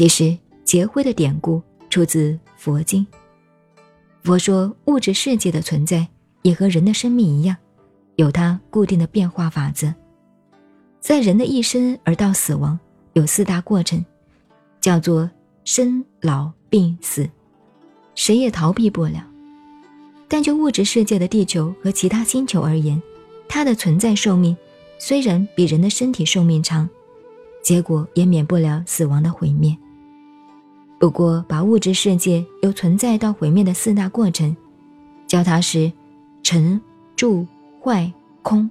其实劫灰的典故出自佛经。佛说，物质世界的存在也和人的生命一样，有它固定的变化法则。在人的一生而到死亡，有四大过程，叫做生老病死，谁也逃避不了。但就物质世界的地球和其他星球而言，它的存在寿命虽然比人的身体寿命长，结果也免不了死亡的毁灭。不过，把物质世界由存在到毁灭的四大过程，叫它是成、住、坏、空。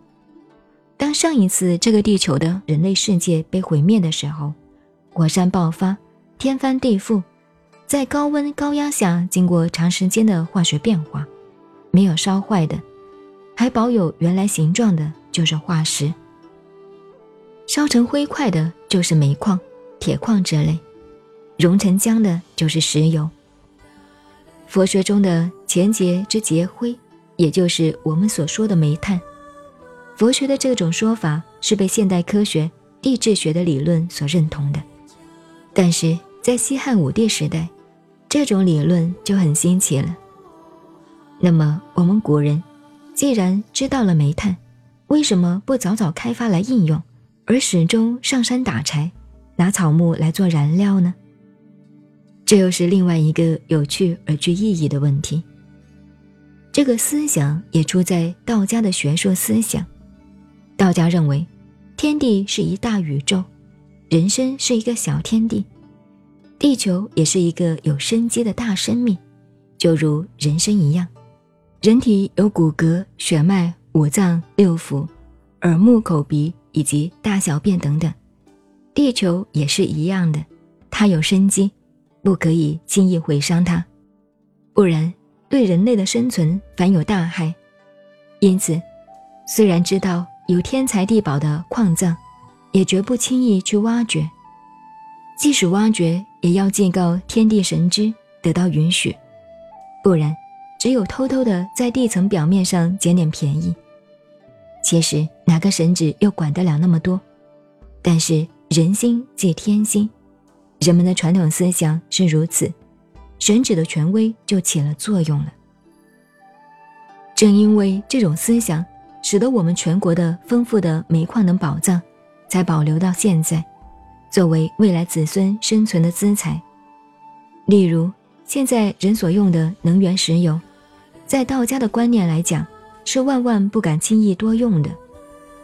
当上一次这个地球的人类世界被毁灭的时候，火山爆发，天翻地覆，在高温高压下经过长时间的化学变化，没有烧坏的，还保有原来形状的，就是化石；烧成灰块的，就是煤矿、铁矿之类。熔成浆的就是石油。佛学中的前劫之劫灰，也就是我们所说的煤炭。佛学的这种说法是被现代科学地质学的理论所认同的，但是在西汉武帝时代，这种理论就很新奇了。那么我们古人既然知道了煤炭，为什么不早早开发来应用，而始终上山打柴，拿草木来做燃料呢？这又是另外一个有趣而具意义的问题。这个思想也出在道家的学术思想。道家认为，天地是一大宇宙，人生是一个小天地，地球也是一个有生机的大生命，就如人生一样。人体有骨骼、血脉、五脏六腑、耳目口鼻以及大小便等等，地球也是一样的，它有生机。不可以轻易毁伤它，不然对人类的生存反有大害。因此，虽然知道有天才地宝的矿藏，也绝不轻易去挖掘。即使挖掘，也要祭告天地神知，得到允许。不然，只有偷偷的在地层表面上捡点便宜。其实哪个神旨又管得了那么多？但是人心即天心。人们的传统思想是如此，神旨的权威就起了作用了。正因为这种思想，使得我们全国的丰富的煤矿能宝藏，才保留到现在，作为未来子孙生存的资财。例如，现在人所用的能源石油，在道家的观念来讲，是万万不敢轻易多用的，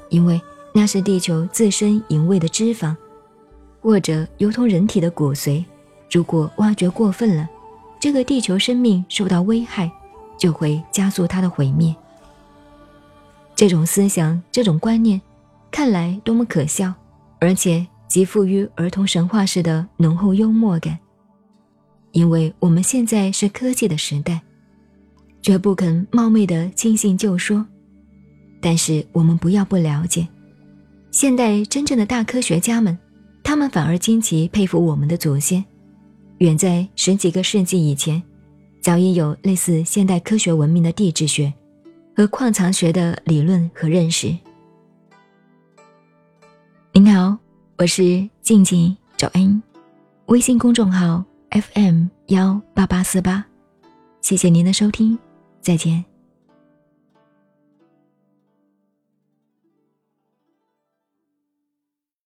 因为那是地球自身营卫的脂肪。或者如同人体的骨髓，如果挖掘过分了，这个地球生命受到危害，就会加速它的毁灭。这种思想、这种观念，看来多么可笑，而且极富于儿童神话式的浓厚幽默感。因为我们现在是科技的时代，绝不肯冒昧的轻信旧说。但是我们不要不了解，现代真正的大科学家们。他们反而惊奇佩服我们的祖先，远在十几个世纪以前，早已有类似现代科学文明的地质学和矿藏学的理论和认识。您好，我是静静找恩，微信公众号 FM 幺八八四八，谢谢您的收听，再见。